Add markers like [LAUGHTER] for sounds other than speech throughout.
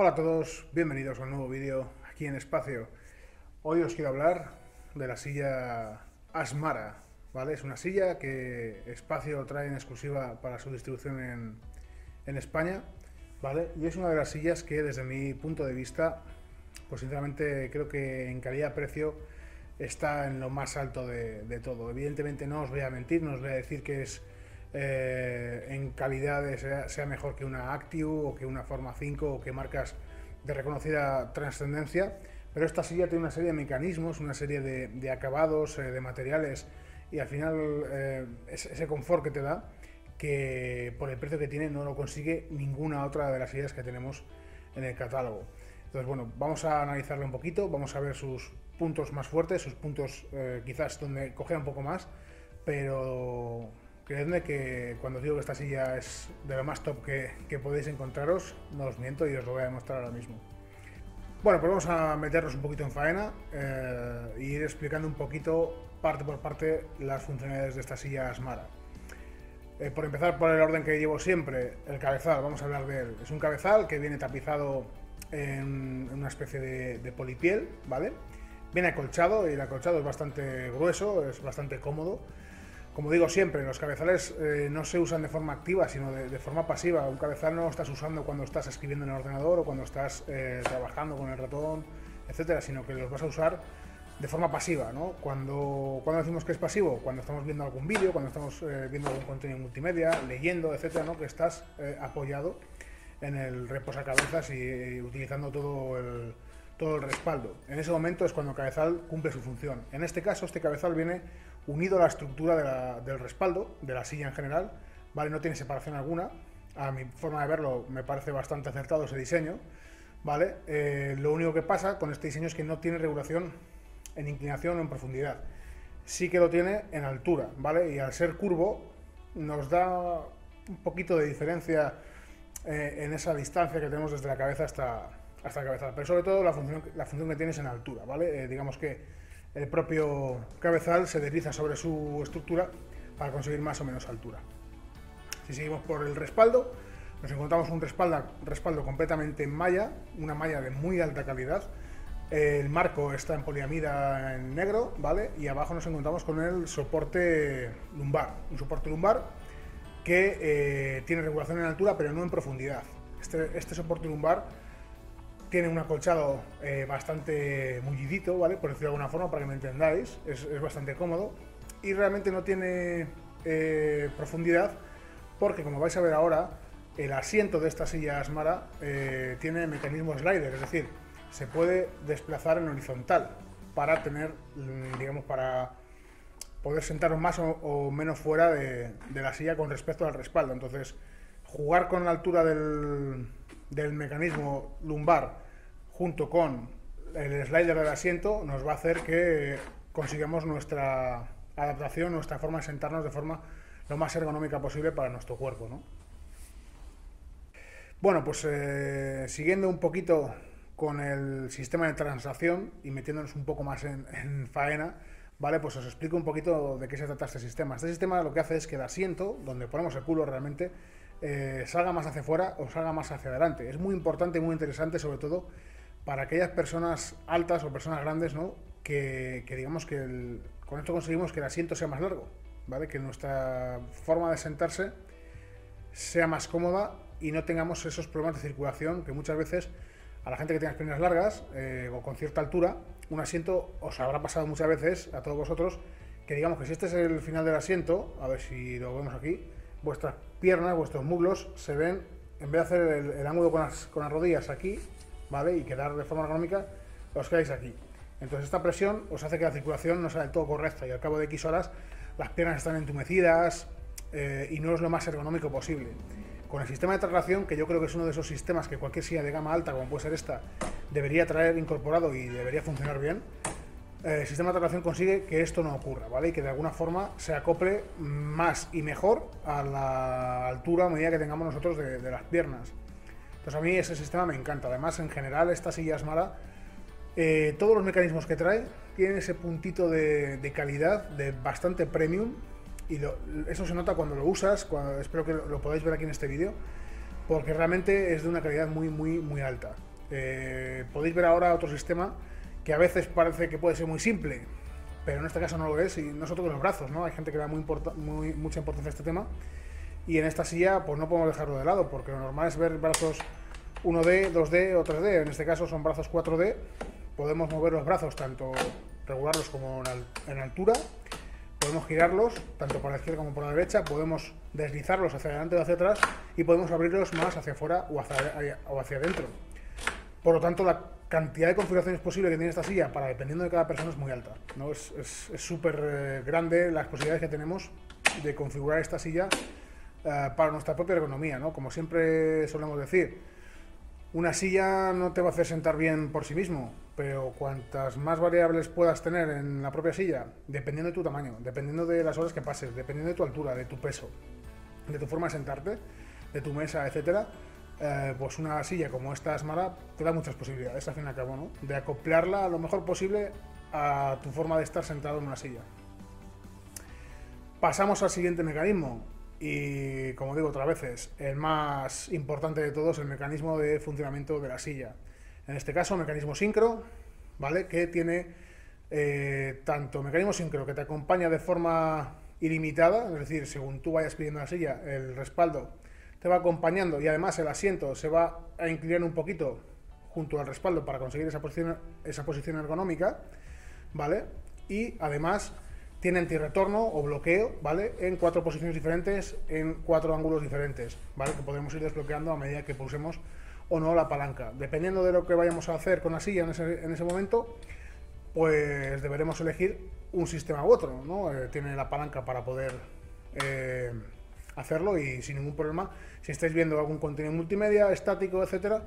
Hola a todos, bienvenidos a un nuevo vídeo aquí en Espacio. Hoy os quiero hablar de la silla Asmara, ¿vale? Es una silla que Espacio trae en exclusiva para su distribución en, en España, ¿vale? Y es una de las sillas que desde mi punto de vista, pues sinceramente creo que en calidad-precio está en lo más alto de, de todo. Evidentemente no os voy a mentir, no os voy a decir que es eh, en calidad sea, mejor que una Active o que una Forma 5 o que marcas de reconocida trascendencia, pero esta silla tiene una serie de mecanismos, una serie de, acabados, eh, de materiales y al final eh, ese confort que te da que por el precio que tiene no lo consigue ninguna otra de las sillas que tenemos en el catálogo. Entonces, bueno, vamos a analizarlo un poquito, vamos a ver sus puntos más fuertes, sus puntos quizás donde coge un poco más, pero Creedme que cuando digo que esta silla es de lo más top que, podéis encontraros, no os miento y os lo voy a demostrar ahora mismo. Bueno, pues vamos a meternos un poquito en faena eh, e ir explicando un poquito, parte por parte, las funcionalidades de esta silla Asmara. Eh, por empezar por el orden que llevo siempre, el cabezal, vamos a hablar de él. Es un cabezal que viene tapizado en una especie de polipiel, ¿vale? Viene acolchado y el acolchado es bastante grueso, es bastante cómodo. Como digo siempre, los cabezales eh, no se usan de forma activa, sino de, forma pasiva. Un cabezal no lo estás usando cuando estás escribiendo en el ordenador o cuando estás eh, trabajando con el ratón, etcétera, sino que los vas a usar de forma pasiva, ¿no? Cuando, cuando decimos que es pasivo, cuando estamos viendo algún vídeo, cuando estamos eh, viendo algún contenido multimedia, leyendo, etcétera, ¿no? Que estás apoyado en el reposacabezas y utilizando todo el, todo el respaldo. En ese momento es cuando el cabezal cumple su función. En este caso, este cabezal viene unido a la estructura del respaldo, de la silla en general, ¿vale? No tiene separación alguna. A mi forma de verlo me parece bastante acertado ese diseño, ¿vale? Eh, lo único que pasa con este diseño es que no tiene regulación en inclinación o en profundidad. Sí que lo tiene en altura, ¿vale? Y al ser curvo nos da un poquito de diferencia eh, en esa distancia que tenemos desde la cabeza hasta, hasta la cabeza. Pero sobre todo la función, la función que tiene es en altura, ¿vale? Eh, digamos que el propio cabezal se desliza sobre su estructura para conseguir más o menos altura. Si seguimos por el respaldo, nos encontramos un respaldo, completamente en malla, una malla de muy alta calidad. El marco está en poliamida en negro, ¿vale? Y abajo nos encontramos con el soporte lumbar, un soporte lumbar que eh, tiene regulación en altura pero no en profundidad. Este, este soporte lumbar tiene un acolchado eh, bastante mullidito, ¿vale? Por decirlo de alguna forma, para que me entendáis. Es, bastante cómodo. Y realmente no tiene eh, profundidad, porque como vais a ver ahora, el asiento de esta silla Asmara eh, tiene mecanismo slider, es decir, se puede desplazar en horizontal para tener, mm, digamos, para poder sentaros más o, menos fuera de, de, la silla con respecto al respaldo. Entonces, jugar con la altura del, del mecanismo lumbar junto con el slider del asiento nos va a hacer que consigamos nuestra adaptación, nuestra forma de sentarnos de forma lo más ergonómica posible para nuestro cuerpo. ¿no? Bueno, pues eh, siguiendo un poquito con el sistema de transacción y metiéndonos un poco más en, en, faena, ¿vale? Pues os explico un poquito de qué se trata este sistema. Este sistema lo que hace es que el asiento, donde ponemos el culo realmente, eh, salga más hacia afuera o salga más hacia adelante. Es muy importante y muy interesante, sobre todo para aquellas personas altas o personas grandes, ¿no? Que, digamos que con esto conseguimos que el asiento sea más largo, ¿vale? Que nuestra forma de sentarse sea más cómoda y no tengamos esos problemas de circulación que muchas veces a la gente que tenga piernas largas eh, o con cierta altura, un asiento os habrá pasado muchas veces a todos vosotros que digamos que si este es el final del asiento, a ver si lo vemos aquí, vuestras piernas, vuestros muslos se ven, en vez de hacer el, ángulo con las, rodillas aquí, ¿vale? Y quedar de forma ergonómica, os quedáis aquí. Entonces esta presión os hace que la circulación no sea del todo correcta y al cabo de X horas las piernas están entumecidas eh, y no es lo más ergonómico posible. Con el sistema de traslación, que yo creo que es uno de esos sistemas que cualquier silla de gama alta, como puede ser esta, debería traer incorporado y debería funcionar bien, el sistema de traslación consigue que esto no ocurra, ¿vale? Y que de alguna forma se acople más y mejor a la altura a medida que tengamos nosotros de, las piernas. Entonces a mí ese sistema me encanta. Además, en general, esta silla Asmara, eh, todos los mecanismos que trae tienen ese puntito de, calidad, de bastante premium, y eso se nota cuando lo usas, espero que lo podáis ver aquí en este vídeo, porque realmente es de una calidad muy, muy, muy alta. Eh, podéis ver ahora otro sistema que a veces parece que puede ser muy simple, pero en este caso no lo es, y no solo con los brazos, ¿no? Hay gente que da mucha importancia a este tema, y en esta silla pues no podemos dejarlo de lado, porque lo normal es ver brazos 1D, 2D o 3D, en este caso son brazos 4D, podemos mover los brazos tanto regularlos como en altura, podemos girarlos tanto por la izquierda como por la derecha, podemos deslizarlos hacia adelante o hacia atrás y podemos abrirlos más hacia afuera o hacia, o hacia adentro. Por lo tanto, la cantidad de configuraciones posibles que tiene esta silla para dependiendo de cada persona es muy alta. ¿no? Es súper eh, grande las posibilidades que tenemos de configurar esta silla eh, para nuestra propia ergonomía. ¿no? Como siempre solemos decir, una silla no te va a hacer sentar bien por sí mismo, pero cuantas más variables puedas tener en la propia silla, dependiendo de tu tamaño, dependiendo de las horas que pases, dependiendo de tu altura, de tu peso, de tu forma de sentarte, de tu mesa, etcétera, eh, pues una silla como esta Asmara te da muchas posibilidades, al fin y al cabo, ¿no? De acoplarla lo mejor posible a tu forma de estar sentado en una silla. Pasamos al siguiente mecanismo y, como digo otra veces, el más importante de todos, el mecanismo de funcionamiento de la silla. En este caso, mecanismo sincro, ¿vale? Que tiene eh, tanto mecanismo sincro que te acompaña de forma ilimitada, es decir, según tú vayas pidiendo la silla, el respaldo te va acompañando y además el asiento se va a inclinar un poquito junto al respaldo para conseguir esa posición, esa posición ergonómica, ¿vale? Y además tiene antirretorno o bloqueo, ¿vale? En cuatro posiciones diferentes, en cuatro ángulos diferentes, ¿vale? Que podemos ir desbloqueando a medida que pulsemos o no la palanca. Dependiendo de lo que vayamos a hacer con la silla en ese, en ese momento, pues deberemos elegir un sistema u otro, ¿no? Eh, tiene la palanca para poder eh, hacerlo y sin ningún problema. Si estáis viendo algún contenido multimedia, estático, etcétera,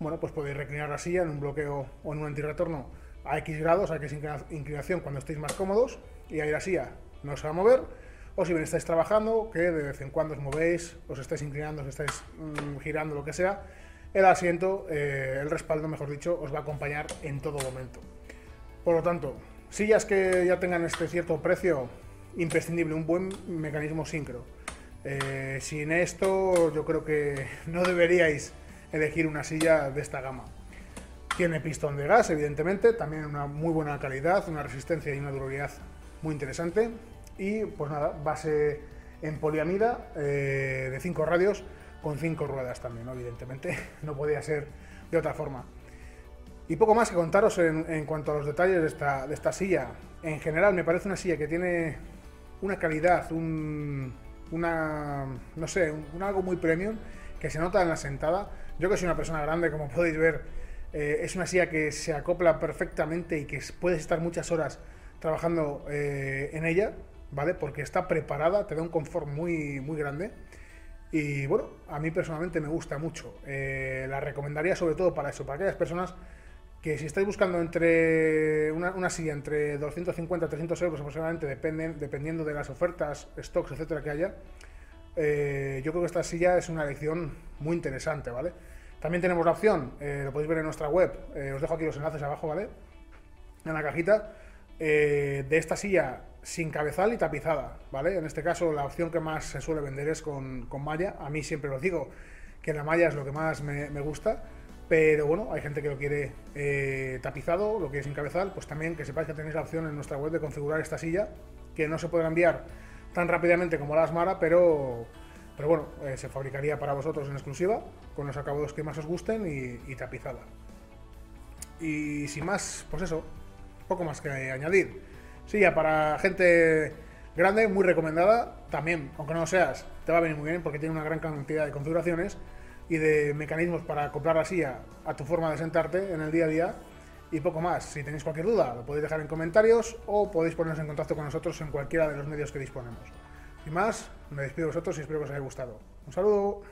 bueno, pues podéis reclinar la silla en un bloqueo o en un antirretorno a X grados, a X inclinación cuando estéis más cómodos y ahí la silla no se va a mover. O si bien estáis trabajando, que de vez en cuando os movéis, os estáis inclinando, os estáis mm, girando, lo que sea, el asiento, eh, el respaldo, mejor dicho, os va a acompañar en todo momento. Por lo tanto, sillas que ya tengan este cierto precio, imprescindible, un buen mecanismo sincro. Eh, sin esto, yo creo que no deberíais elegir una silla de esta gama. Tiene pistón de gas, evidentemente, también una muy buena calidad, una resistencia y una durabilidad muy interesante. Y pues nada, base en poliamida eh, de 5 radios con 5 ruedas también, evidentemente, [LAUGHS] no podía ser de otra forma. Y poco más que contaros en, cuanto a los detalles de esta, de esta, silla. En general me parece una silla que tiene una calidad, un, una, no sé, un, algo muy premium que se nota en la sentada. Yo que soy una persona grande, como [LAUGHS] podéis ver, eh, es una silla que se acopla perfectamente y que puedes estar muchas horas trabajando eh, en ella, ¿vale? Porque está preparada, te da un confort muy, muy grande. Y bueno, a mí personalmente me gusta mucho. Eh, la recomendaría sobre todo para eso, para aquellas personas que si estáis buscando entre una, silla entre 250 y 300 euros aproximadamente, dependen, dependiendo de las ofertas, stocks, etcétera que haya, eh, yo creo que esta silla es una elección muy interesante, ¿vale? También tenemos la opción, eh, lo podéis ver en nuestra web, eh, os dejo aquí los enlaces abajo, ¿vale? En la cajita, de esta silla sin cabezal y tapizada, ¿vale? En este caso la opción que más se suele vender es con, malla, a mí siempre lo digo, que la malla es lo que más me gusta, pero bueno, hay gente que lo quiere eh, tapizado, lo quiere sin cabezal, pues también que sepáis que tenéis la opción en nuestra web de configurar esta silla, que no se podrá enviar tan rápidamente como la Asmara, pero, pero bueno, eh, se fabricaría para vosotros en exclusiva, con los acabados que más os gusten y, tapizada. Y sin más, pues eso, poco más que añadir. Silla para gente grande, muy recomendada, también, aunque no lo seas, te va a venir muy bien porque tiene una gran cantidad de configuraciones y de mecanismos para acoplar la silla a tu forma de sentarte en el día a día y poco más. Si tenéis cualquier duda, lo podéis dejar en comentarios o podéis poneros en contacto con nosotros en cualquiera de los medios que disponemos. Y más, me despido de vosotros y espero que os haya gustado. Un saludo.